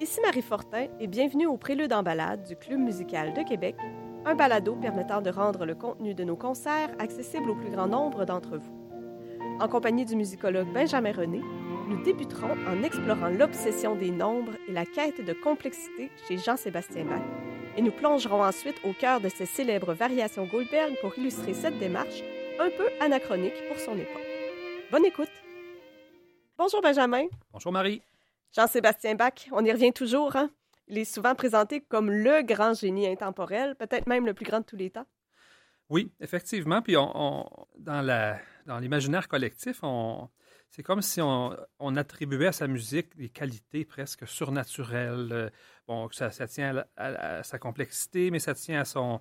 Ici Marie Fortin et bienvenue au Prélude en balade du Club musical de Québec, un balado permettant de rendre le contenu de nos concerts accessible au plus grand nombre d'entre vous. En compagnie du musicologue Benjamin René, nous débuterons en explorant l'obsession des nombres et la quête de complexité chez Jean-Sébastien Bach. Et nous plongerons ensuite au cœur de ses célèbres variations Goldberg pour illustrer cette démarche un peu anachronique pour son époque. Bonne écoute! Bonjour Benjamin. Bonjour Marie. Jean-Sébastien Bach, on y revient toujours. Hein? Il est souvent présenté comme le grand génie intemporel, peut-être même le plus grand de tous les temps. Oui, effectivement. Puis on, dans, l'imaginaire collectif, c'est comme si on, attribuait à sa musique des qualités presque surnaturelles. Bon, ça, ça tient à, sa complexité, mais ça tient à son,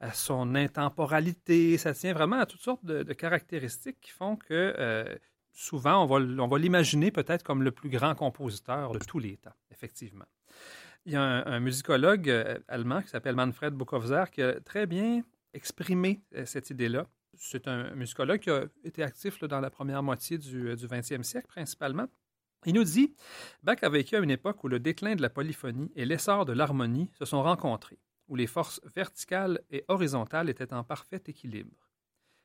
à son intemporalité, ça tient vraiment à toutes sortes de, caractéristiques qui font que euh, souvent, on va, l'imaginer peut-être comme le plus grand compositeur de tous les temps, effectivement. Il y a un, musicologue euh, allemand qui s'appelle Manfred Buchholzer qui a très bien exprimé cette idée-là c'est un musicologue qui a été actif dans la première moitié du, XXe siècle principalement. Il nous dit Bach a vécu à une époque où le déclin de la polyphonie et l'essor de l'harmonie se sont rencontrés, où les forces verticales et horizontales étaient en parfait équilibre.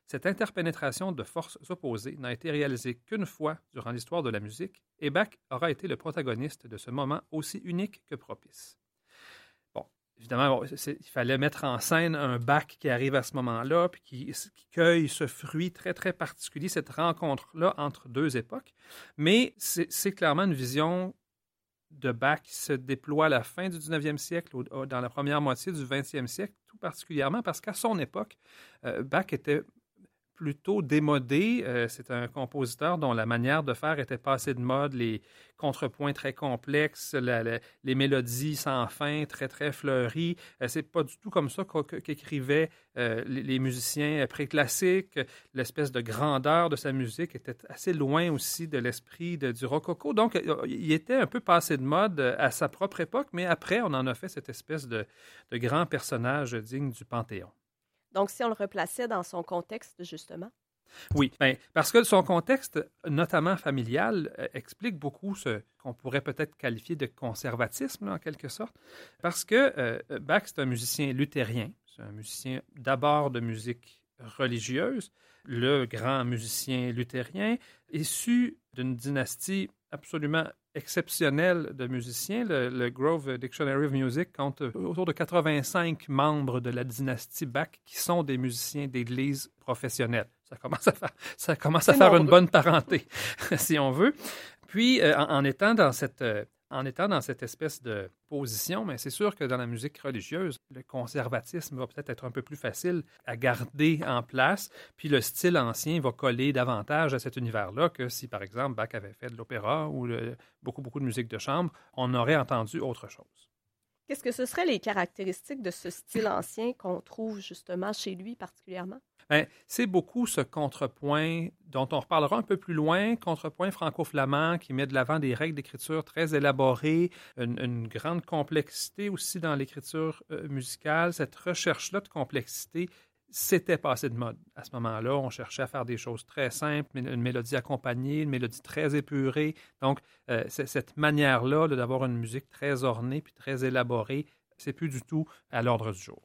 Cette interpénétration de forces opposées n'a été réalisée qu'une fois durant l'histoire de la musique, et Bach aura été le protagoniste de ce moment aussi unique que propice évidemment, il fallait mettre en scène un bac qui arrive à ce moment-là, puis qui, cueille ce fruit très, très particulier, cette rencontre-là entre deux époques. Mais c'est clairement une vision de Bach qui se déploie à la fin du 19e siècle, dans la première moitié du 20e siècle, tout particulièrement parce qu'à son époque, euh, Bach était plutôt démodé. Euh, c'est un compositeur dont la manière de faire était passée de mode, les contrepoints très complexes, les mélodies sans fin, très très fleuries. Euh, c'est pas du tout comme ça qu'écrivaient euh, les, musiciens préclassiques. L'espèce de grandeur de sa musique était assez loin aussi de l'esprit du rococo. Donc, il était un peu passé de mode à sa propre époque, mais après, on en a fait cette espèce de grand personnage digne du Panthéon. Donc, si on le replaçait dans son contexte, justement? Oui, ben, parce que son contexte, notamment familial, euh, explique beaucoup ce qu'on pourrait peut-être qualifier de conservatisme, en quelque sorte, parce que euh, Bach, c'est un musicien luthérien, c'est un musicien d'abord de musique religieuse, le grand musicien luthérien, issu d'une dynastie absolument exceptionnel de musiciens. Le, Grove Dictionary of Music compte autour de 85 membres de la dynastie Bach qui sont des musiciens d'église professionnels. Ça commence à faire, ça commence à faire une bonne parenté, si on veut. Puis, euh, en, étant dans cette euh, en étant dans cette espèce de position, mais c'est sûr que dans la musique religieuse, le conservatisme va peut-être être un peu plus facile à garder en place, puis le style ancien va coller davantage à cet univers-là que si, par exemple, Bach avait fait de l'opéra ou beaucoup, beaucoup de musique de chambre, on aurait entendu autre chose. Qu'est-ce que ce seraient les caractéristiques de ce style ancien qu'on trouve justement chez lui particulièrement? Ben, c'est beaucoup ce contrepoint dont on reparlera un peu plus loin, contrepoint franco-flamand qui met de l'avant des règles d'écriture très élaborées, une, grande complexité aussi dans l'écriture euh, musicale. Cette recherche-là de complexité c'était passé de mode. À ce moment-là, on cherchait à faire des choses très simples, une mélodie accompagnée, une mélodie très épurée. Donc, euh, cette manière-là d'avoir une musique très ornée puis très élaborée, c'est plus du tout à l'ordre du jour.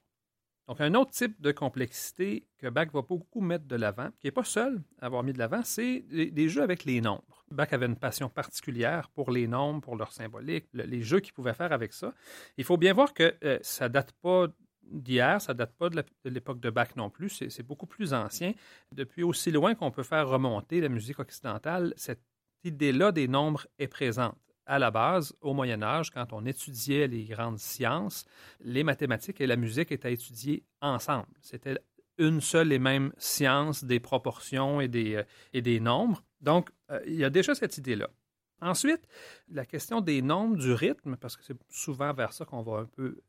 Donc, un autre type de complexité que Bach va beaucoup mettre de l'avant, qui n'est pas seul à avoir mis de l'avant, c'est des jeux avec les nombres. Bach avait une passion particulière pour les nombres, pour leur symbolique, les jeux qu'il pouvait faire avec ça. Il faut bien voir que euh, ça date pas d'hier, ça date pas de l'époque de, Bach non plus, c'est beaucoup plus ancien. Depuis aussi loin qu'on peut faire remonter la musique occidentale, cette idée-là des nombres est présente. À la base, au Moyen Âge, quand on étudiait les grandes sciences, les mathématiques et la musique étaient étudiées ensemble. C'était une seule et même science des proportions et des, euh, et des nombres. Donc, euh, il y a déjà cette idée-là. Ensuite, la question des nombres, du rythme, parce que c'est souvent vers ça qu'on va un peu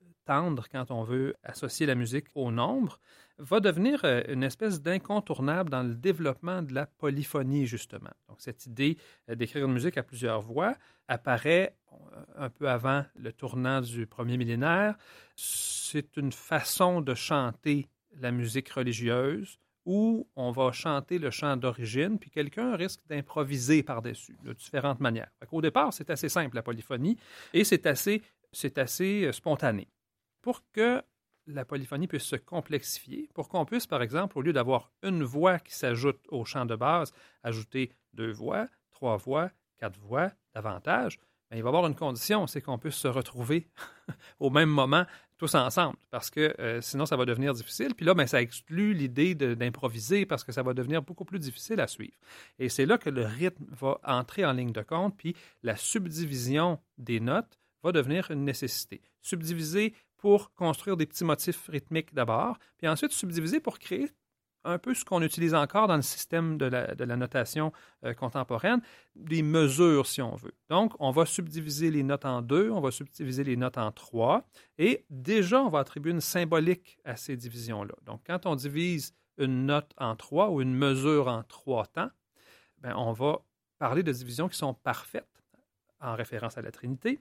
quand on veut associer la musique au nombre, va devenir euh, une espèce d'incontournable dans le développement de la polyphonie, justement. Donc, cette idée euh, d'écrire une musique à plusieurs voix apparaît euh, un peu avant le tournant du premier millénaire. C'est une façon de chanter la musique religieuse où on va chanter le chant d'origine, puis quelqu'un risque d'improviser par-dessus, de différentes manières. Au départ, c'est assez simple, la polyphonie, et c'est assez, assez spontané. Pour que la polyphonie puisse se complexifier, pour qu'on puisse, par exemple, au lieu d'avoir une voix qui s'ajoute au chant de base, ajouter deux voix, trois voix, quatre voix, davantage, ben, il va y avoir une condition, c'est qu'on puisse se retrouver au même moment tous ensemble, parce que euh, sinon ça va devenir difficile. Puis là, ben, ça exclut l'idée d'improviser parce que ça va devenir beaucoup plus difficile à suivre. Et c'est là que le rythme va entrer en ligne de compte, puis la subdivision des notes va devenir une nécessité. Subdiviser pour construire des petits motifs rythmiques d'abord, puis ensuite subdiviser pour créer un peu ce qu'on utilise encore dans le système de la, notation euh, contemporaine, des mesures, si on veut. Donc, on va subdiviser les notes en deux, on va subdiviser les notes en trois, et déjà, on va attribuer une symbolique à ces divisions-là. Donc, quand on divise une note en trois ou une mesure en trois temps, ben, on va parler de divisions qui sont parfaites, en référence à la Trinité.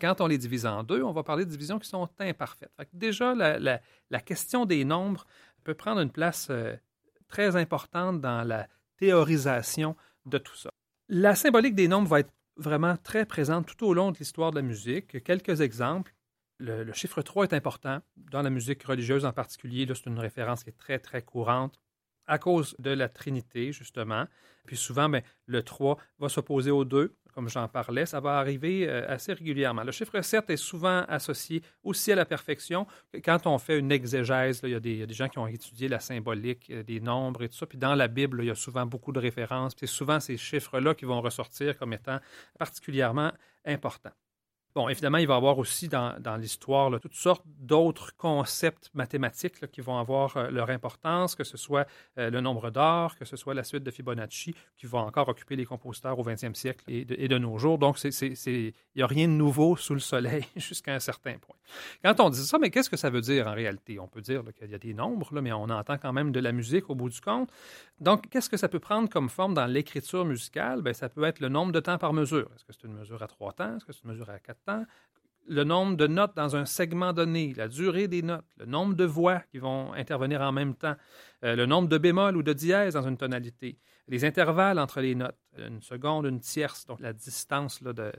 Quand on les divise en deux, on va parler de divisions qui sont imparfaites. déjà, la question des nombres peut prendre une place euh, très importante dans la théorisation de tout ça. La symbolique des nombres va être vraiment très présente tout au long de l'histoire de la musique. Quelques exemples. Le, chiffre 3 est important dans la musique religieuse en particulier. C'est une référence qui est très, très courante à cause de la Trinité, justement. Puis souvent, ben, le 3 va s'opposer au 2 comme j'en parlais, ça va arriver euh, assez régulièrement. Le chiffre 7 est souvent associé aussi à la perfection. Quand on fait une exégèse, il, y a des, gens qui ont étudié la symbolique euh, des nombres et tout ça. Puis dans la Bible, il y a souvent beaucoup de références. C'est souvent ces chiffres-là qui vont ressortir comme étant particulièrement importants. Bon, évidemment, il va y avoir aussi dans, l'histoire toutes sortes d'autres concepts mathématiques qui vont avoir euh, leur importance, que ce soit euh, le nombre d'or, que ce soit la suite de Fibonacci, qui va encore occuper les compositeurs au 20e siècle et de, nos jours. Donc, il n'y a rien de nouveau sous le soleil jusqu'à un certain point. Quand on dit ça, mais qu'est-ce que ça veut dire en réalité? On peut dire qu'il y a des nombres, mais on entend quand même de la musique au bout du compte. Donc, qu'est-ce que ça peut prendre comme forme dans l'écriture musicale? Bien, ça peut être le nombre de temps par mesure. Est-ce que c'est une mesure à trois temps? Est-ce que c'est une mesure à quatre temps? Le nombre de notes dans un segment donné, la durée des notes, le nombre de voix qui vont intervenir en même temps, euh, le nombre de bémols ou de dièses dans une tonalité, les intervalles entre les notes, une seconde, une tierce, donc la distance de,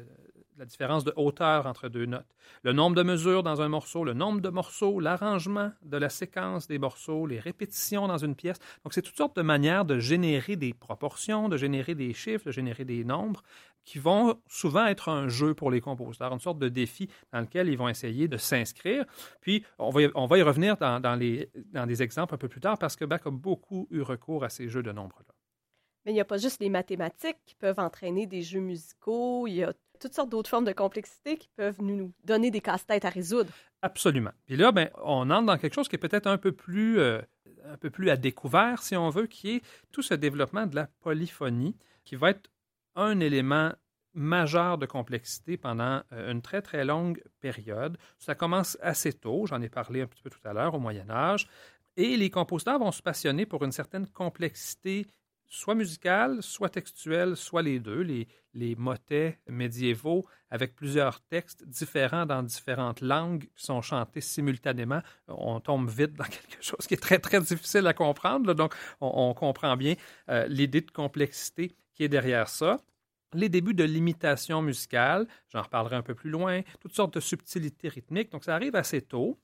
la différence de hauteur entre deux notes, le nombre de mesures dans un morceau, le nombre de morceaux, l'arrangement de la séquence des morceaux, les répétitions dans une pièce. Donc, c'est toutes sortes de manières de générer des proportions, de générer des chiffres, de générer des nombres qui vont souvent être un jeu pour les compositeurs, une sorte de défi dans lequel ils vont essayer de s'inscrire. Puis, on va, y, on va y revenir dans, les, dans des exemples un peu plus tard parce que Bach a beaucoup eu recours à ces jeux de nombres-là. Mais il n'y a pas juste les mathématiques qui peuvent entraîner des jeux musicaux, il y a toutes sortes d'autres formes de complexité qui peuvent nous donner des casse-têtes à résoudre. Absolument. Puis là, ben, on entre dans quelque chose qui est peut-être un peu plus euh, un peu plus à découvert, si on veut, qui est tout ce développement de la polyphonie, qui va être un élément majeur de complexité pendant euh, une très très longue période. Ça commence assez tôt, j'en ai parlé un petit peu tout à l'heure, au Moyen Âge, et les compositeurs vont se passionner pour une certaine complexité soit musicale, soit textuelle, soit les deux, les, les motets médiévaux avec plusieurs textes différents dans différentes langues qui sont chantés simultanément. On tombe vite dans quelque chose qui est très, très difficile à comprendre. donc, on, comprend bien euh, l'idée de complexité qui est derrière ça. Les débuts de l'imitation musicale, j'en reparlerai un peu plus loin, toutes sortes de subtilités rythmiques. Donc, ça arrive assez tôt.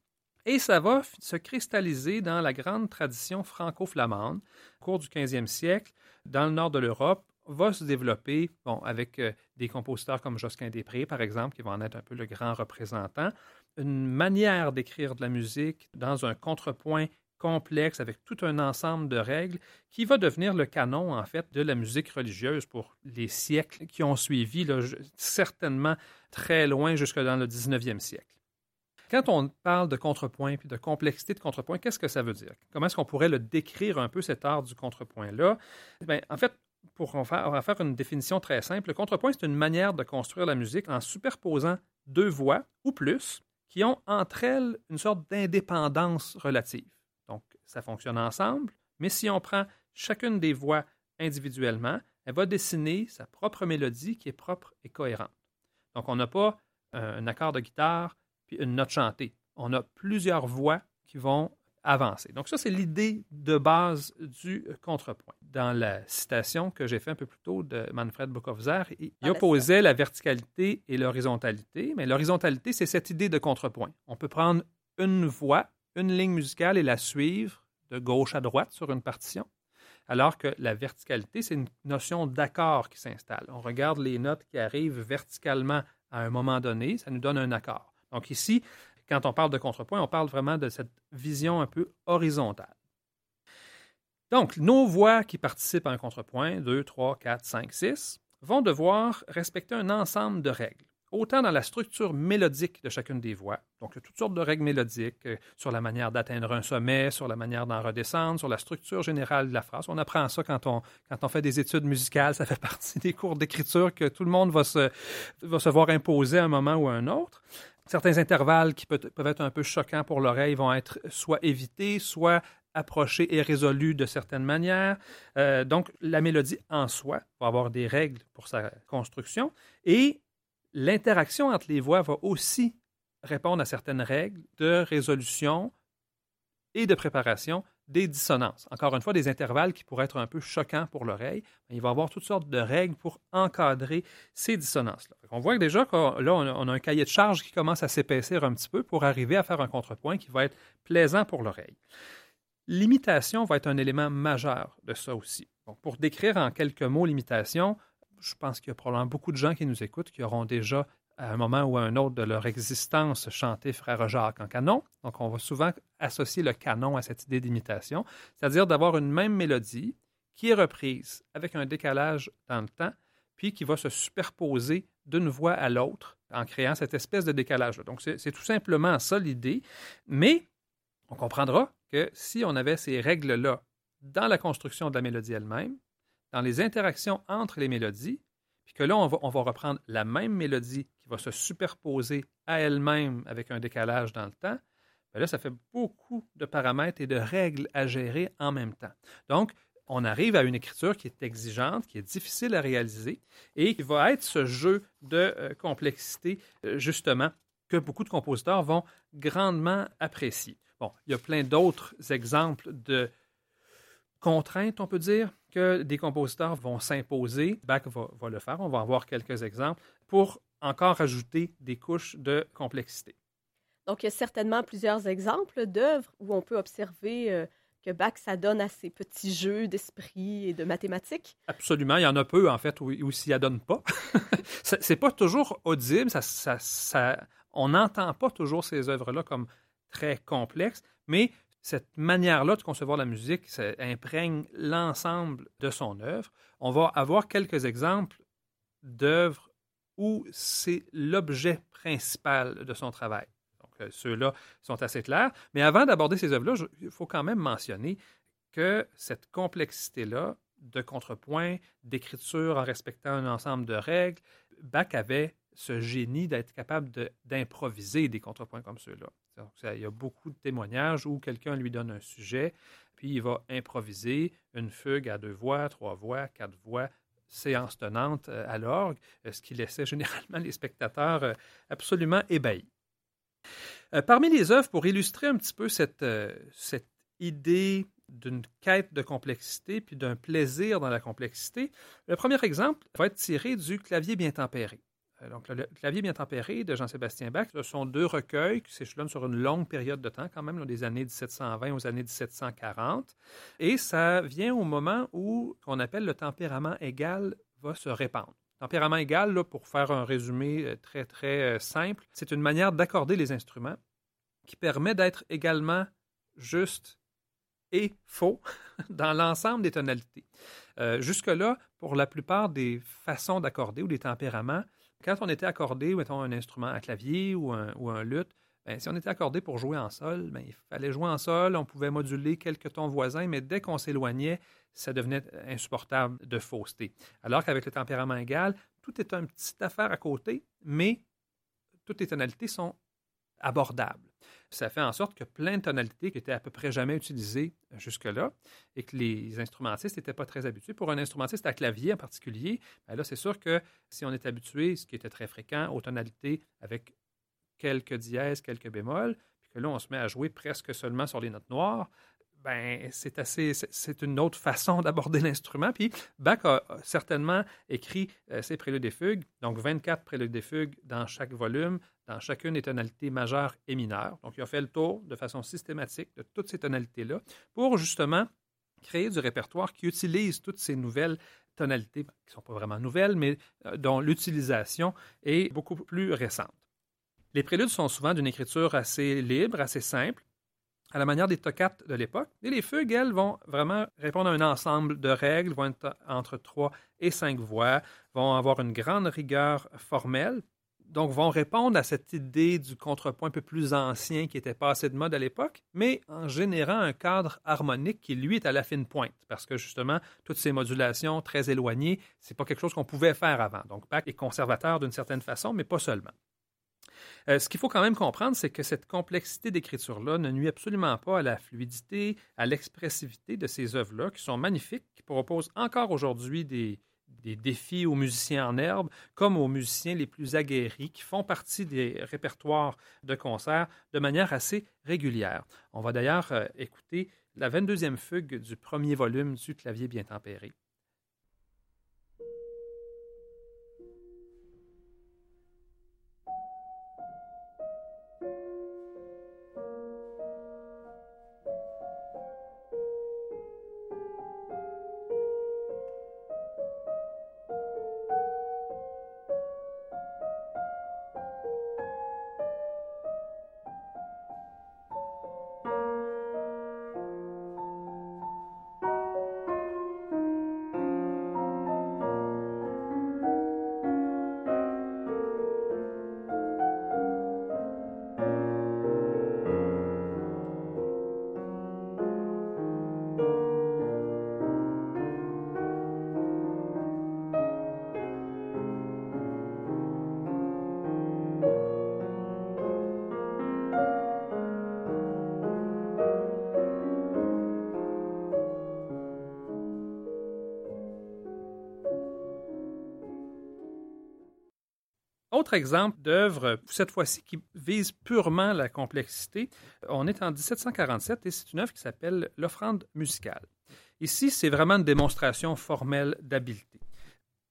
Et ça va se cristalliser dans la grande tradition franco-flamande au cours du 15e siècle, dans le nord de l'Europe, va se développer, bon, avec euh, des compositeurs comme Josquin Després, par exemple, qui vont en être un peu le grand représentant, une manière d'écrire de la musique dans un contrepoint complexe avec tout un ensemble de règles qui va devenir le canon, en fait, de la musique religieuse pour les siècles qui ont suivi, certainement très loin jusque dans le 19e siècle. Quand on parle de contrepoint puis de complexité de contrepoint, qu'est-ce que ça veut dire? Comment est-ce qu'on pourrait le décrire un peu, cet art du contrepoint-là? Bien, en fait, pour en faire, on va faire une définition très simple. Le contrepoint, c'est une manière de construire la musique en superposant deux voix ou plus qui ont entre elles une sorte d'indépendance relative. Donc, ça fonctionne ensemble, mais si on prend chacune des voix individuellement, elle va dessiner sa propre mélodie qui est propre et cohérente. Donc, on n'a pas un accord de guitare puis une note chantée. On a plusieurs voix qui vont avancer. Donc ça, c'est l'idée de base du contrepoint. Dans la citation que j'ai faite un peu plus tôt de Manfred Buchholzer, il opposait la verticalité et l'horizontalité, mais l'horizontalité, c'est cette idée de contrepoint. On peut prendre une voix, une ligne musicale et la suivre de gauche à droite sur une partition, alors que la verticalité, c'est une notion d'accord qui s'installe. On regarde les notes qui arrivent verticalement à un moment donné, ça nous donne un accord. Donc ici, quand on parle de contrepoint, on parle vraiment de cette vision un peu horizontale. Donc, nos voix qui participent à un contrepoint, 2, 3, 4, 5, 6, vont devoir respecter un ensemble de règles, autant dans la structure mélodique de chacune des voix, donc toutes sortes de règles mélodiques euh, sur la manière d'atteindre un sommet, sur la manière d'en redescendre, sur la structure générale de la phrase. On apprend ça quand on, quand on fait des études musicales, ça fait partie des cours d'écriture que tout le monde va se, va se voir imposer à un moment ou à un autre. Certains intervalles qui peuvent être un peu choquants pour l'oreille vont être soit évités, soit approchés et résolus de certaines manières. Euh, donc, la mélodie en soi va avoir des règles pour sa construction et l'interaction entre les voix va aussi répondre à certaines règles de résolution et de préparation des dissonances. Encore une fois, des intervalles qui pourraient être un peu choquants pour l'oreille. Il va y avoir toutes sortes de règles pour encadrer ces dissonances-là. On voit déjà que là, on a un cahier de charge qui commence à s'épaissir un petit peu pour arriver à faire un contrepoint qui va être plaisant pour l'oreille. L'imitation va être un élément majeur de ça aussi. pour décrire en quelques mots l'imitation, je pense qu'il y a probablement beaucoup de gens qui nous écoutent qui auront déjà à un moment ou à un autre de leur existence chanter Frère Jacques en canon. Donc, on va souvent associer le canon à cette idée d'imitation, c'est-à-dire d'avoir une même mélodie qui est reprise avec un décalage dans le temps, puis qui va se superposer d'une voix à l'autre en créant cette espèce de décalage-là. Donc, c'est tout simplement ça l'idée, mais on comprendra que si on avait ces règles-là dans la construction de la mélodie elle-même, dans les interactions entre les mélodies, puis que là, on va, reprendre la même mélodie qui va se superposer à elle-même avec un décalage dans le temps, bien là, ça fait beaucoup de paramètres et de règles à gérer en même temps. Donc, on arrive à une écriture qui est exigeante, qui est difficile à réaliser et qui va être ce jeu de euh, complexité, euh, justement, que beaucoup de compositeurs vont grandement apprécier. Bon, il y a plein d'autres exemples de contraintes, on peut dire, que des compositeurs vont s'imposer. Bach va, le faire, on va avoir quelques exemples, pour encore ajouter des couches de complexité. Donc, il y a certainement plusieurs exemples d'œuvres où on peut observer euh, que Bach s'adonne à ces petits jeux d'esprit et de mathématiques. Absolument. Il y en a peu, en fait, où, où s'y adonne pas. c'est pas toujours audible. Ça, ça, ça on n'entend pas toujours ces œuvres-là comme très complexes, mais cette manière-là de concevoir la musique ça imprègne l'ensemble de son œuvre. On va avoir quelques exemples d'œuvres où c'est l'objet principal de son travail. Donc, euh, ceux-là sont assez clairs. Mais avant d'aborder ces œuvres-là, il faut quand même mentionner que cette complexité-là de contrepoint, d'écriture en respectant un ensemble de règles, Bach avait ce génie d'être capable d'improviser des contrepoints comme ceux-là. il y a beaucoup de témoignages où quelqu'un lui donne un sujet, puis il va improviser une fugue à deux voix, trois voix, quatre voix, séance tenante euh, à l'orgue, euh, ce qui laissait généralement les spectateurs euh, absolument ébahis. Parmi les œuvres, pour illustrer un petit peu cette, cette idée d'une quête de complexité puis d'un plaisir dans la complexité, le premier exemple va être tiré du clavier bien tempéré. Euh, donc, le clavier bien tempéré de Jean-Sébastien Bach, ce sont deux recueils qui s'échelonnent sur une longue période de temps, quand même, des années 1720 aux années 1740. Et ça vient au moment où qu'on appelle le tempérament égal va se répandre. Tempérament égal, là, pour faire un résumé euh, très, très euh, simple, c'est une manière d'accorder les instruments qui permet d'être également juste et faux dans l'ensemble des tonalités. Jusque-là, pour la plupart des façons d'accorder ou des tempéraments, quand on était accordé, mettons, un instrument à clavier ou un, luth, ben, si on était accordé pour jouer en sol, ben, il fallait jouer en sol, on pouvait moduler quelques tons voisins, mais dès qu'on s'éloignait, ça devenait insupportable de fausseté. Alors qu'avec le tempérament égal, tout est une petite affaire à côté, mais toutes les tonalités sont abordables. Ça fait en sorte que plein de tonalités qui étaient à peu près jamais utilisées jusque-là et que les instrumentistes n'étaient pas très habitués. Pour un instrumentiste à clavier en particulier, ben là, c'est sûr que si on est habitué, ce qui était très fréquent, aux tonalités avec quelques dièses, quelques bémols, puis que là, on se met à jouer presque seulement sur les notes noires, ben, c'est assez, c'est une autre façon d'aborder l'instrument. Puis Bach a certainement écrit euh, ses préludes et fugues, donc 24 préludes et fugues dans chaque volume, dans chacune des tonalités majeures et mineures. Donc, il a fait le tour de façon systématique de toutes ces tonalités-là pour justement créer du répertoire qui utilise toutes ces nouvelles tonalités, qui ne sont pas vraiment nouvelles, mais euh, dont l'utilisation est beaucoup plus récente. Les préludes sont souvent d'une écriture assez libre, assez simple, à la manière des toccates de l'époque. Et les fugues, elles, vont vraiment répondre à un ensemble de règles, vont être entre trois et cinq voix, vont avoir une grande rigueur formelle, donc vont répondre à cette idée du contrepoint un peu plus ancien qui était passé de mode à l'époque, mais en générant un cadre harmonique qui, lui, est à la fine pointe, parce que justement, toutes ces modulations très éloignées, c'est pas quelque chose qu'on pouvait faire avant. Donc Bach est conservateur d'une certaine façon, mais pas seulement. Euh, ce qu'il faut quand même comprendre, c'est que cette complexité d'écriture-là ne nuit absolument pas à la fluidité, à l'expressivité de ces œuvres-là, qui sont magnifiques, qui proposent encore aujourd'hui des, des défis aux musiciens en herbe, comme aux musiciens les plus aguerris, qui font partie des répertoires de concert de manière assez régulière. On va d'ailleurs euh, écouter la 22e fugue du premier volume du clavier bien tempéré. Autre exemple d'œuvre, cette fois-ci, qui vise purement la complexité, on est en 1747 et c'est une œuvre qui s'appelle L'offrande musicale. Ici, c'est vraiment une démonstration formelle d'habileté.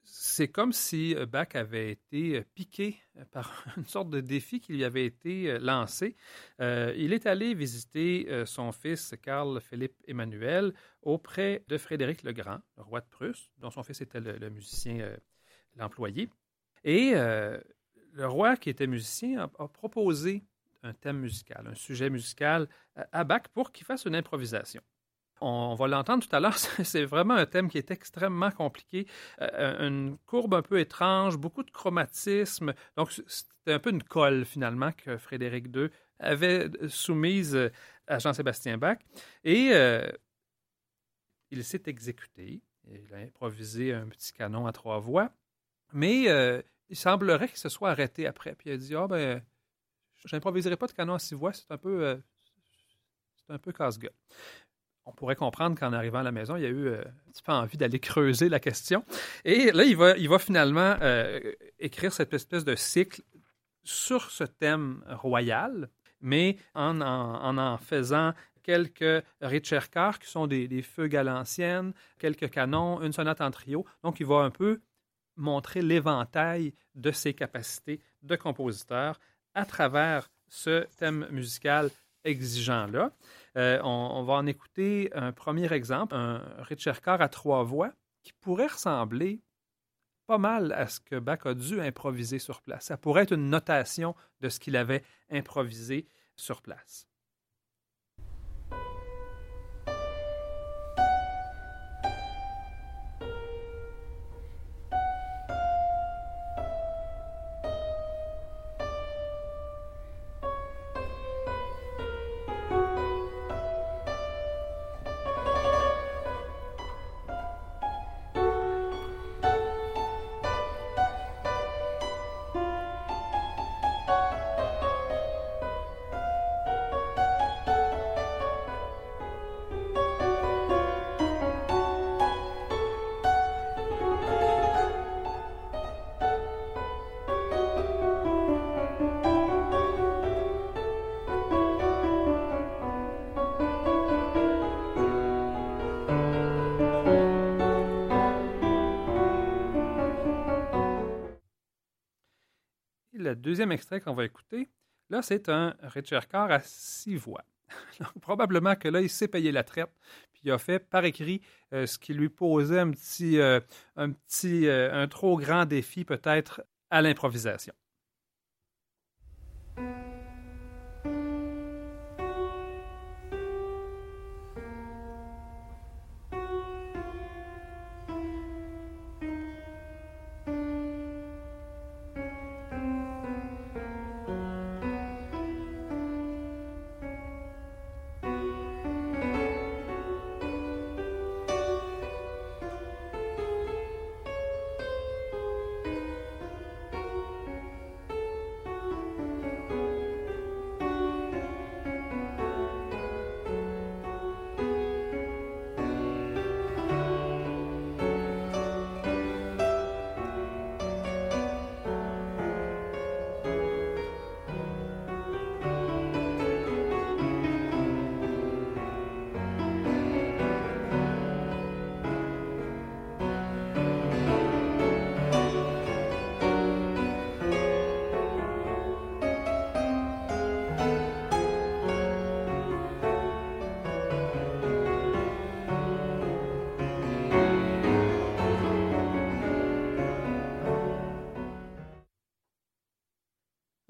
C'est comme si Bach avait été piqué par une sorte de défi qui lui avait été lancé. Euh, il est allé visiter euh, son fils Carl Philippe Emmanuel auprès de Frédéric le Grand, roi de Prusse, dont son fils était le, musicien, euh, l'employé. Et le roi, qui était musicien, a, proposé un thème musical, un sujet musical à Bach pour qu'il fasse une improvisation. On va l'entendre tout à l'heure, c'est vraiment un thème qui est extrêmement compliqué, euh, une courbe un peu étrange, beaucoup de chromatisme. Donc, c'était un peu une colle finalement que Frédéric II avait soumise à Jean-Sébastien Bach. Et euh, il s'est exécuté. Il a improvisé un petit canon à trois voix. Mais euh, il semblerait qu'il se soit arrêté après. Puis il a dit Ah, ben, j'improviserai pas de canon à six voix, c'est un peu, euh, c'est un peu casse-gueule. On pourrait comprendre qu'en arrivant à la maison, il y a eu euh, un petit peu envie d'aller creuser la question. Et là, il va, finalement euh, écrire cette espèce de cycle sur ce thème royal, mais en en, faisant quelques ricercars qui sont des, des fugues à l'ancienne, quelques canons, une sonate en trio. Donc, il va un peu montrer l'éventail de ses capacités de compositeur à travers ce thème musical exigeant-là. Euh, on, va en écouter un premier exemple, un Richercar à trois voix qui pourrait ressembler pas mal à ce que Bach a dû improviser sur place. Ça pourrait être une notation de ce qu'il avait improvisé sur place. Le deuxième extrait qu'on va écouter, là, c'est un Richercar à six voix. probablement que là, il s'est payé la traite, puis il a fait par écrit euh, ce qui lui posait un petit, euh, un, petit euh, un trop grand défi peut-être à l'improvisation.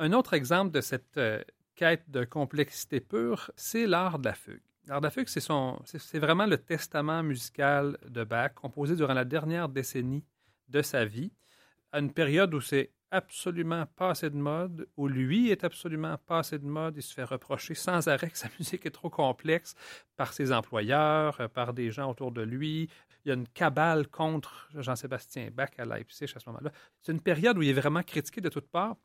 Un autre exemple de cette euh, quête de complexité pure, c'est l'art de la fugue. L'art de la fugue, c'est vraiment le testament musical de Bach, composé durant la dernière décennie de sa vie, à une période où c'est absolument pas assez de mode, où lui est absolument pas assez de mode, il se fait reprocher sans arrêt que sa musique est trop complexe par ses employeurs, euh, par des gens autour de lui. Il y a une cabale contre Jean-Sébastien Bach à Leipzig à ce moment-là. C'est une période où il est vraiment critiqué de toutes parts,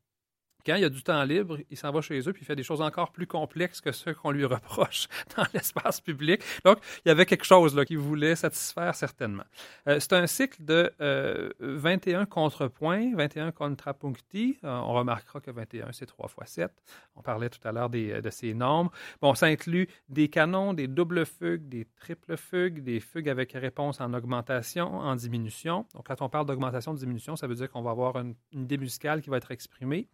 quand il y a du temps libre, il s'en va chez eux puis il fait des choses encore plus complexes que ceux qu'on lui reproche dans l'espace public. Donc, il y avait quelque chose là qu'il voulait satisfaire certainement. Euh, c'est un cycle de 21 euh, contrepoints, 21 contrapuncti. Euh, on remarquera que 21, c'est 3 fois 7. On parlait tout à l'heure de ces nombres. Bon, ça inclut des canons, des doubles fugues, des triples fugues, des fugues avec réponse en augmentation, en diminution. Donc, quand on parle d'augmentation, de diminution, ça veut dire qu'on va avoir une, une idée musicale qui va être exprimée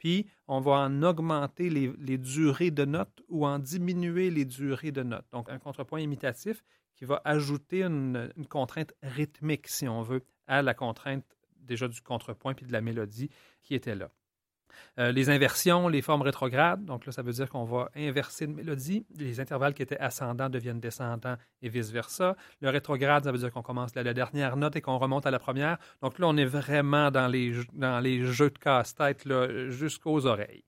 puis on va en augmenter les, durées de notes ou en diminuer les durées de notes. Donc, un contrepoint imitatif qui va ajouter une, contrainte rythmique, si on veut, à la contrainte déjà du contrepoint puis de la mélodie qui était là. Euh, les inversions, les formes rétrogrades, donc là, ça veut dire qu'on va inverser une mélodie. Les intervalles qui étaient ascendants deviennent descendants et vice-versa. Le rétrograde, ça veut dire qu'on commence la, la, dernière note et qu'on remonte à la première. Donc là, on est vraiment dans les, dans les jeux de casse-tête jusqu'aux oreilles.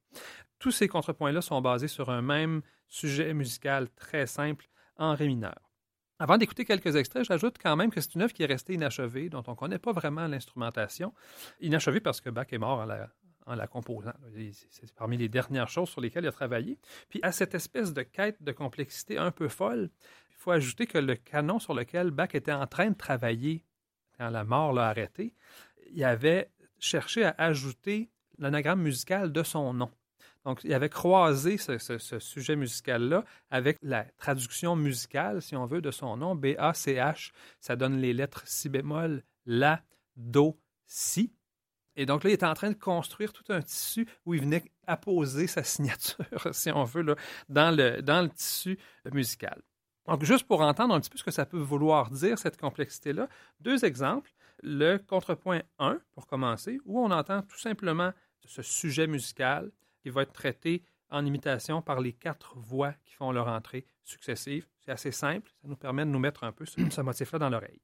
Tous ces contrepoints-là sont basés sur un même sujet musical très simple en ré mineur. Avant d'écouter quelques extraits, j'ajoute quand même que c'est une œuvre qui est restée inachevée, dont on ne connaît pas vraiment l'instrumentation. Inachevée parce que Bach est mort à la, en la composant. C'est parmi les dernières choses sur lesquelles il a travaillé. Puis à cette espèce de quête de complexité un peu folle, il faut ajouter que le canon sur lequel Bach était en train de travailler quand la mort l'a arrêté, il avait cherché à ajouter l'anagramme musical de son nom. Donc, il avait croisé ce, ce sujet musical-là avec la traduction musicale, si on veut, de son nom, B-A-C-H. Ça donne les lettres si bémol, La, Do, Si. Et donc là, il était en train de construire tout un tissu où il venait apposer sa signature, si on veut, dans, le, dans le tissu musical. Donc, juste pour entendre un petit peu ce que ça peut vouloir dire, cette complexité-là, deux exemples. Le contrepoint 1, pour commencer, où on entend tout simplement ce sujet musical qui va être traité en imitation par les quatre voix qui font leur entrée successive. C'est assez simple, ça nous permet de nous mettre un peu ce motif-là dans l'oreille.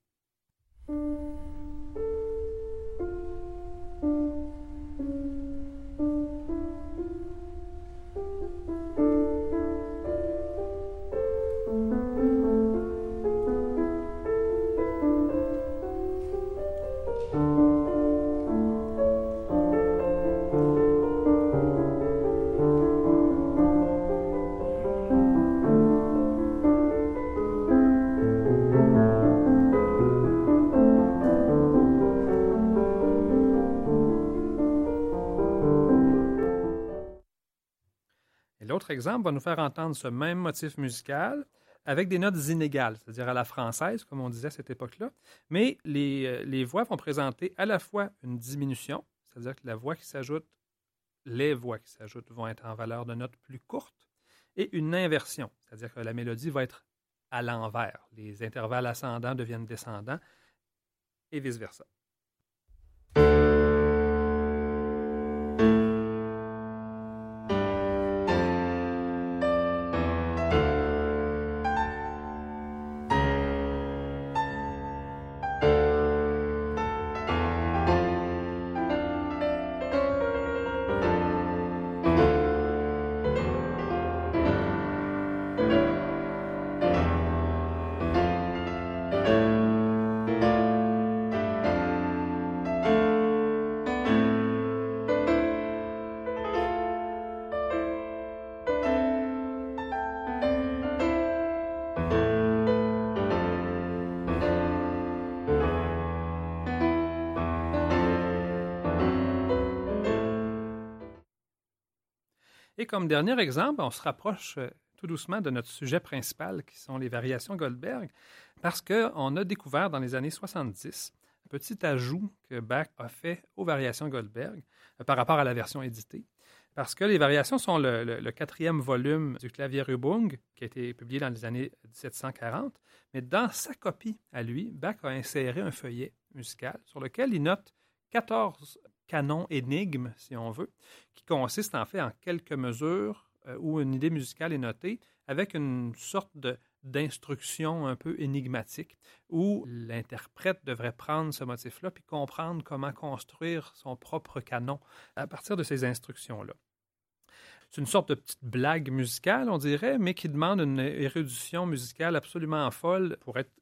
Exemple va nous faire entendre ce même motif musical avec des notes inégales, c'est-à-dire à la française, comme on disait à cette époque-là. Mais les, euh, les, voix vont présenter à la fois une diminution, c'est-à-dire que la voix qui s'ajoute, les voix qui s'ajoutent vont être en valeur de notes plus courte, et une inversion, c'est-à-dire que la mélodie va être à l'envers. Les intervalles ascendants deviennent descendants, et vice-versa. Comme dernier exemple, on se rapproche euh, tout doucement de notre sujet principal, qui sont les variations Goldberg, parce qu'on a découvert dans les années 70 un petit ajout que Bach a fait aux variations Goldberg euh, par rapport à la version éditée. Parce que les variations sont le, quatrième volume du Klavierübung, qui a été publié dans les années 1740, mais dans sa copie à lui, Bach a inséré un feuillet musical sur lequel il note 14 canon énigme, si on veut, qui consiste en fait en quelques mesures euh, où une idée musicale est notée avec une sorte d'instruction un peu énigmatique où l'interprète devrait prendre ce motif-là puis comprendre comment construire son propre canon à partir de ces instructions-là. C'est une sorte de petite blague musicale, on dirait, mais qui demande une érudition musicale absolument folle pour être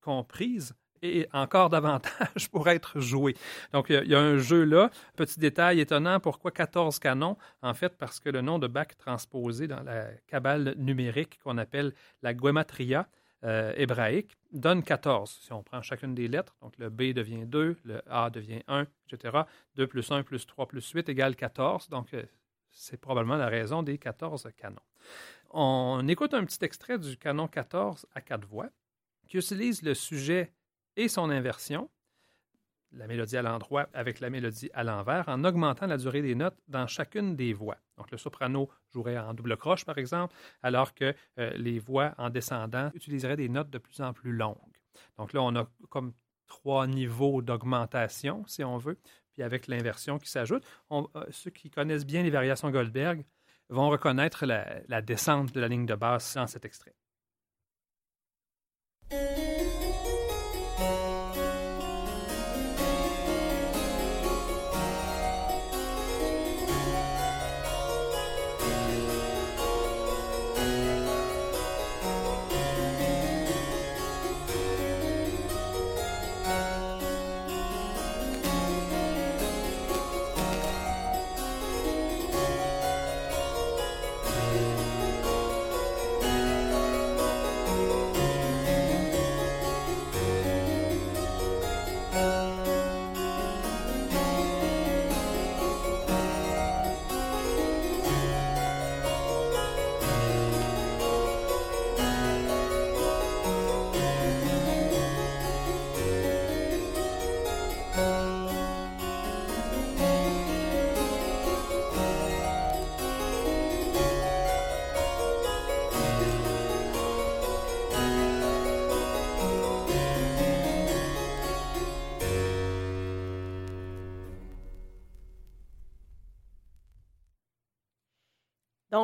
comprise et encore davantage pour être joué. Donc, il y, a, un jeu là. Petit détail étonnant, pourquoi 14 canons? En fait, parce que le nom de Bach transposé dans la cabale numérique qu'on appelle la Guématria euh, hébraïque donne 14. Si on prend chacune des lettres, donc le B devient 2, le A devient 1, etc. 2 plus 1 plus 3 plus 8 égale 14. Donc, euh, c'est probablement la raison des 14 canons. On écoute un petit extrait du canon 14 à quatre voix qui utilise le sujet et son inversion, la mélodie à l'endroit avec la mélodie à l'envers, en augmentant la durée des notes dans chacune des voix. Donc le soprano jouerait en double croche, par exemple, alors que euh, les voix en descendant utiliseraient des notes de plus en plus longues. Donc là, on a comme trois niveaux d'augmentation, si on veut, puis avec l'inversion qui s'ajoute. Euh, ceux qui connaissent bien les variations Goldberg vont reconnaître la, la descente de la ligne de basse dans cet extrait.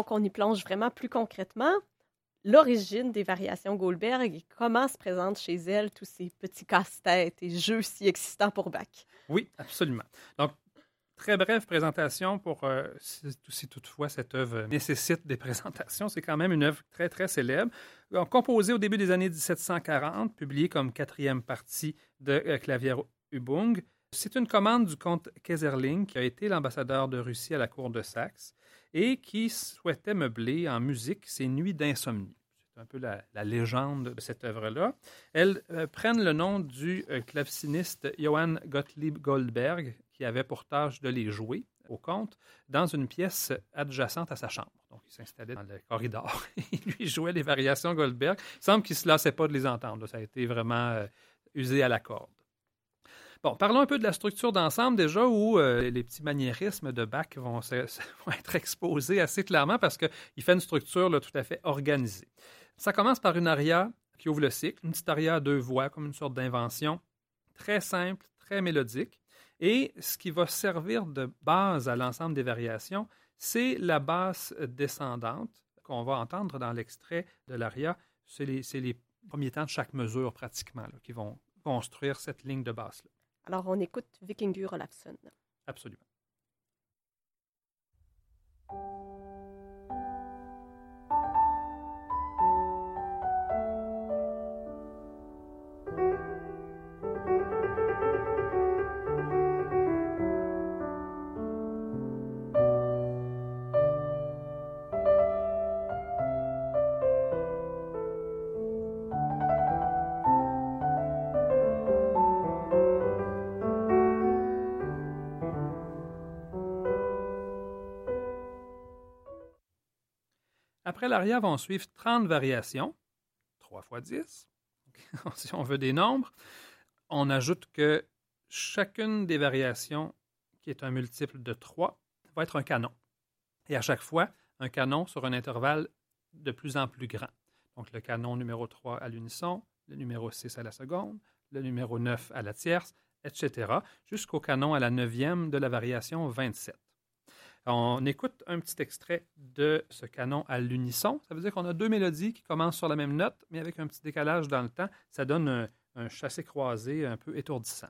Donc, on y plonge vraiment plus concrètement. L'origine des variations Goldberg et comment se présentent chez elle tous ces petits casse-têtes et jeux si excitants pour Bach. Oui, absolument. Donc, très brève présentation pour euh, si, toutefois cette œuvre nécessite des présentations. C'est quand même une œuvre très, très célèbre. composée au début des années 1740, publiée comme quatrième partie de euh, Clavier Übung. C'est une commande du comte Kaiserling, qui a été l'ambassadeur de Russie à la cour de Saxe et qui souhaitait meubler en musique ses nuits d'insomnie. C'est un peu la, légende de cette œuvre-là. Elles euh, prennent le nom du euh, claveciniste Johann Gottlieb Goldberg, qui avait pour tâche de les jouer au comte dans une pièce adjacente à sa chambre. Donc, il s'installait dans le corridor et lui jouait les variations Goldberg. Il semble qu'il ne se lassait pas de les entendre. Ça a été vraiment euh, usé à la corde. Bon, parlons un peu de la structure d'ensemble déjà, où euh, les petits maniérismes de Bach vont, être exposés assez clairement parce qu'il fait une structure tout à fait organisée. Ça commence par une aria qui ouvre le cycle, une petite aria à deux voix, comme une sorte d'invention, très simple, très mélodique. Et ce qui va servir de base à l'ensemble des variations, c'est la basse descendante qu'on va entendre dans l'extrait de l'aria. C'est les, premiers temps de chaque mesure pratiquement qui vont construire cette ligne de basse-là. Alors on écoute Vikingur Olafsson. Absolument. Après l'aria vont suivre 30 variations, 3 fois 10, si on veut des nombres. On ajoute que chacune des variations, qui est un multiple de 3, va être un canon. Et à chaque fois, un canon sur un intervalle de plus en plus grand. Donc le canon numéro 3 à l'unisson, le numéro 6 à la seconde, le numéro 9 à la tierce, etc., jusqu'au canon à la neuvième de la variation 27. On écoute un petit extrait de ce canon à l'unisson. Ça veut dire qu'on a deux mélodies qui commencent sur la même note, mais avec un petit décalage dans le temps. Ça donne un, chassé croisé un peu étourdissant.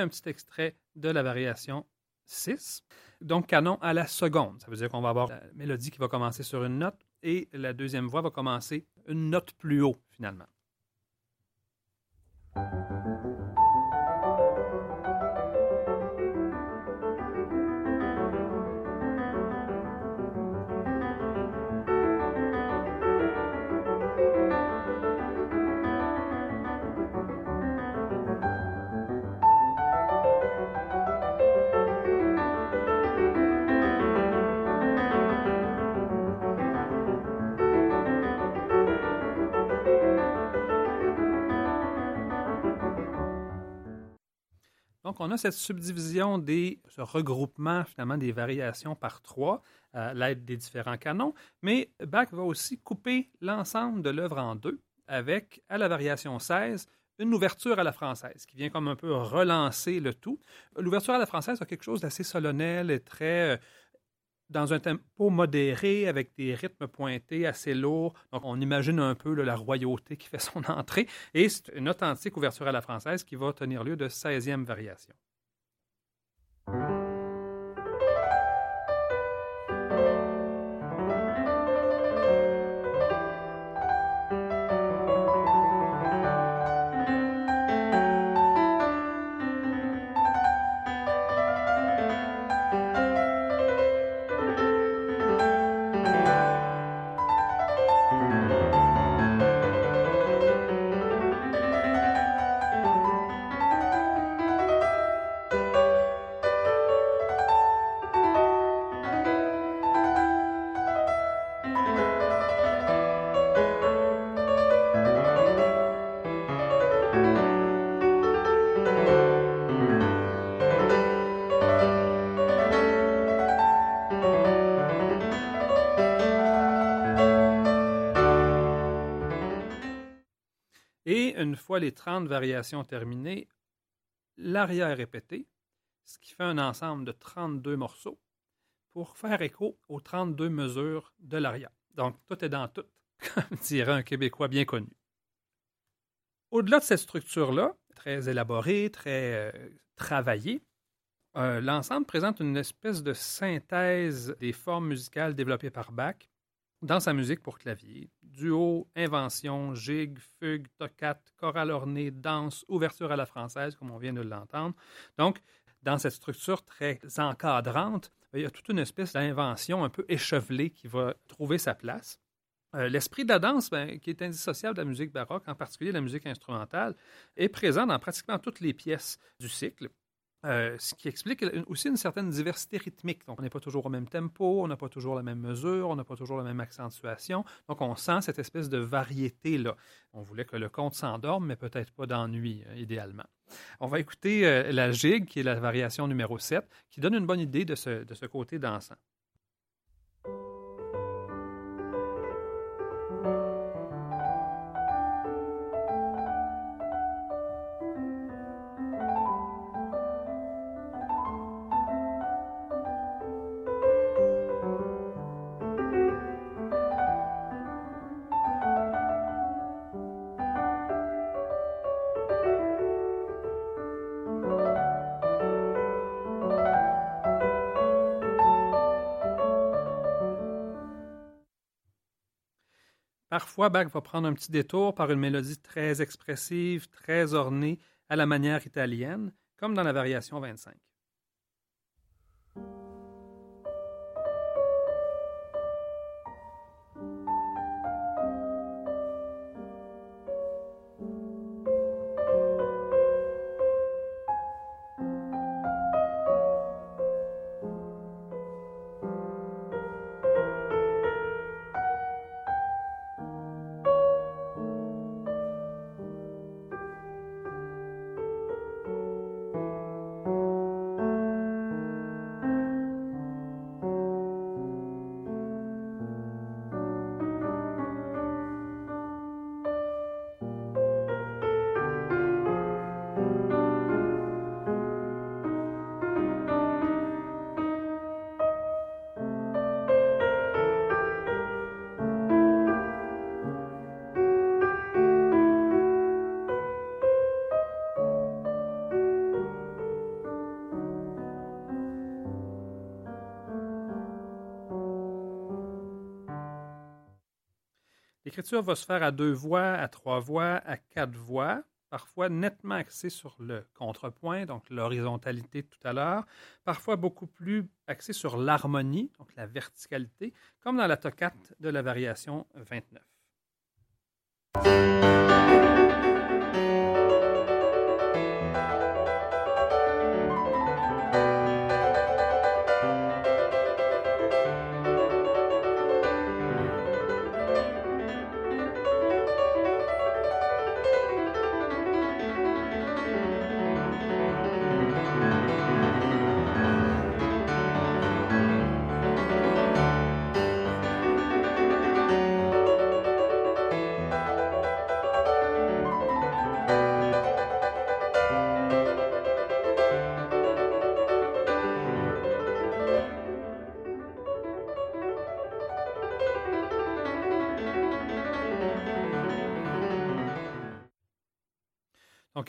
Un petit extrait de la variation 6. Donc, canon à la seconde. Ça veut dire qu'on va avoir la mélodie qui va commencer sur une note et la deuxième voix va commencer une note plus haut, finalement. Donc, on a cette subdivision des, ce regroupement finalement des variations par trois à l'aide des différents canons, mais Bach va aussi couper l'ensemble de l'œuvre en deux avec, à la variation 16, une ouverture à la française qui vient comme un peu relancer le tout. L'ouverture à la française a quelque chose d'assez solennel et très euh, dans un tempo modéré avec des rythmes pointés assez lourds. Donc, on imagine un peu la royauté qui fait son entrée. Et c'est une authentique ouverture à la française qui va tenir lieu de 16e variation. Les 30 variations terminées, l'aria est répété, ce qui fait un ensemble de 32 morceaux pour faire écho aux 32 mesures de l'aria. Donc, tout est dans tout, comme dirait un Québécois bien connu. Au-delà de cette structure-là, très élaborée, très euh, travaillée, euh, l'ensemble présente une espèce de synthèse des formes musicales développées par Bach dans sa musique pour clavier. Duo, invention, gigue, fugue, toccate, chorale ornée, danse, ouverture à la française, comme on vient de l'entendre. Donc, dans cette structure très encadrante, il y a toute une espèce d'invention un peu échevelée qui va trouver sa place. Euh, l'esprit de la danse, ben, qui est indissociable de la musique baroque, en particulier la musique instrumentale, est présent dans pratiquement toutes les pièces du cycle. Euh, ce qui explique aussi une certaine diversité rythmique. Donc, on n'est pas toujours au même tempo, on n'a pas toujours la même mesure, on n'a pas toujours la même accentuation. Donc, on sent cette espèce de variété-là. On voulait que le conte s'endorme, mais peut-être pas d'ennui, euh, idéalement. On va écouter la gigue, qui est la variation numéro 7, qui donne une bonne idée de ce, de ce côté dansant. Parfois, Bach va prendre un petit détour par une mélodie très expressive, très ornée, à la manière italienne, comme dans la variation 25. L'écriture va se faire à deux voix, à trois voix, à quatre voix, parfois nettement axée sur le contrepoint, donc l'horizontalité tout à l'heure, parfois beaucoup plus axée sur l'harmonie, donc la verticalité, comme dans la toccate de la variation 29.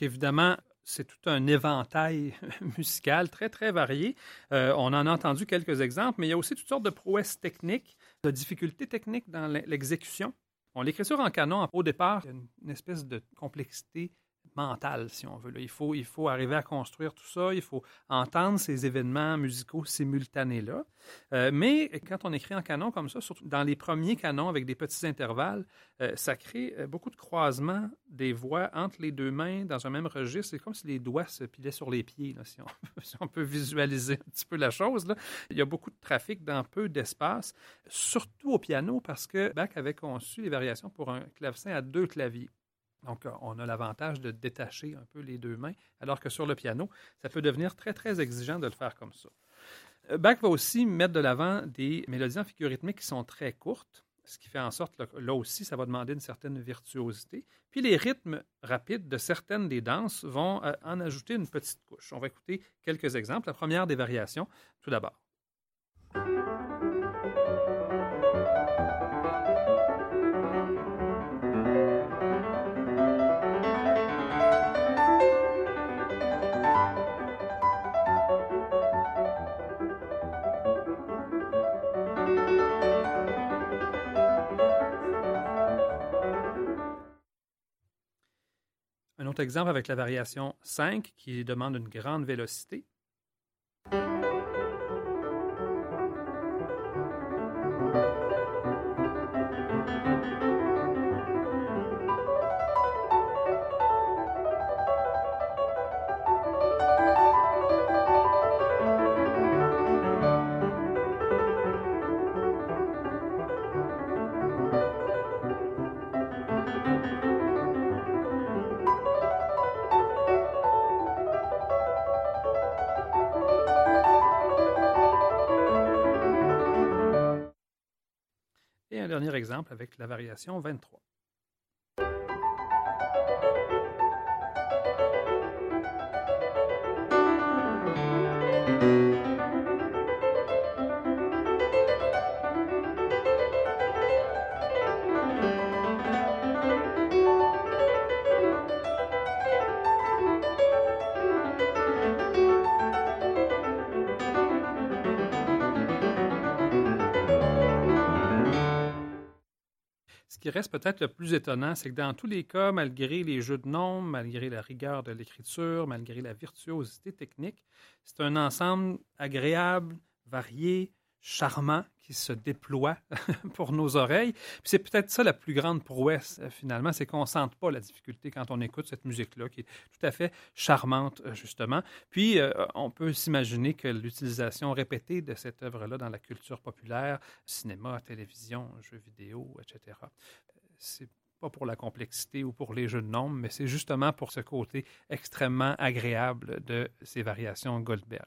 Évidemment, c'est tout un éventail musical très, très varié. Euh, on en a entendu quelques exemples, mais il y a aussi toutes sortes de prouesses techniques, de difficultés techniques dans l'exécution. L'écriture en canon, au départ, il y a une espèce de complexité mentale, si on veut. Il, faut, il faut arriver à construire tout ça, il faut entendre ces événements musicaux simultanés-là. Euh, mais quand on écrit en canon comme ça, surtout dans les premiers canons avec des petits intervalles, euh, ça crée euh, beaucoup de croisements des voix entre les deux mains dans un même registre. C'est comme si les doigts se pilaient sur les pieds, si, on, si, on, peut visualiser un petit peu la chose. Là. Il y a beaucoup de trafic dans peu d'espace, surtout au piano parce que Bach avait conçu les variations pour un clavecin à deux claviers. Donc, on a l'avantage de détacher un peu les deux mains, alors que sur le piano, ça peut devenir très, très exigeant de le faire comme ça. Euh, Bach va aussi mettre de l'avant des mélodies en figure rythmique qui sont très courtes, ce qui fait en sorte, que là aussi, ça va demander une certaine virtuosité. Puis les rythmes rapides de certaines des danses vont euh, en ajouter une petite couche. On va écouter quelques exemples. La première des variations, tout d'abord. Exemple avec la variation 5 qui demande une grande vélocité. Avec la variation 23. Qui reste peut-être le plus étonnant, c'est que dans tous les cas, malgré les jeux de nombres, malgré la rigueur de l'écriture, malgré la virtuosité technique, c'est un ensemble agréable, varié, charmant qui se déploie pour nos oreilles. C'est peut-être ça la plus grande prouesse, euh, finalement, c'est qu'on ne sente pas la difficulté quand on écoute cette musique-là, qui est tout à fait charmante, euh, justement. Puis, euh, on peut s'imaginer que l'utilisation répétée de cette œuvre-là dans la culture populaire, cinéma, télévision, jeux vidéo, etc., c'est pas pour la complexité ou pour les jeux de nombres, mais c'est justement pour ce côté extrêmement agréable de ces variations Goldberg.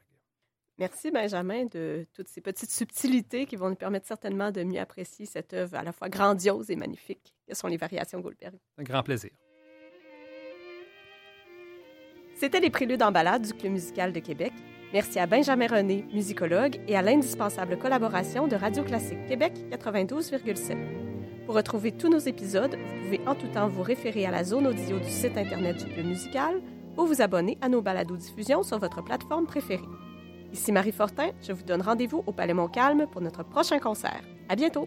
Merci Benjamin de toutes ces petites subtilités qui vont nous permettre certainement de mieux apprécier cette œuvre à la fois grandiose et magnifique que sont les variations Goldberg. Un grand plaisir. C'était les préludes en balade du Club musical de Québec. Merci à Benjamin René, musicologue, et à l'indispensable collaboration de Radio Classique Québec 92,7. Pour retrouver tous nos épisodes, vous pouvez en tout temps vous référer à la zone audio du site Internet du Club musical ou vous abonner à nos balados-diffusions sur votre plateforme préférée. Ici Marie Fortin, je vous donne rendez-vous au Palais Montcalm pour notre prochain concert. À bientôt!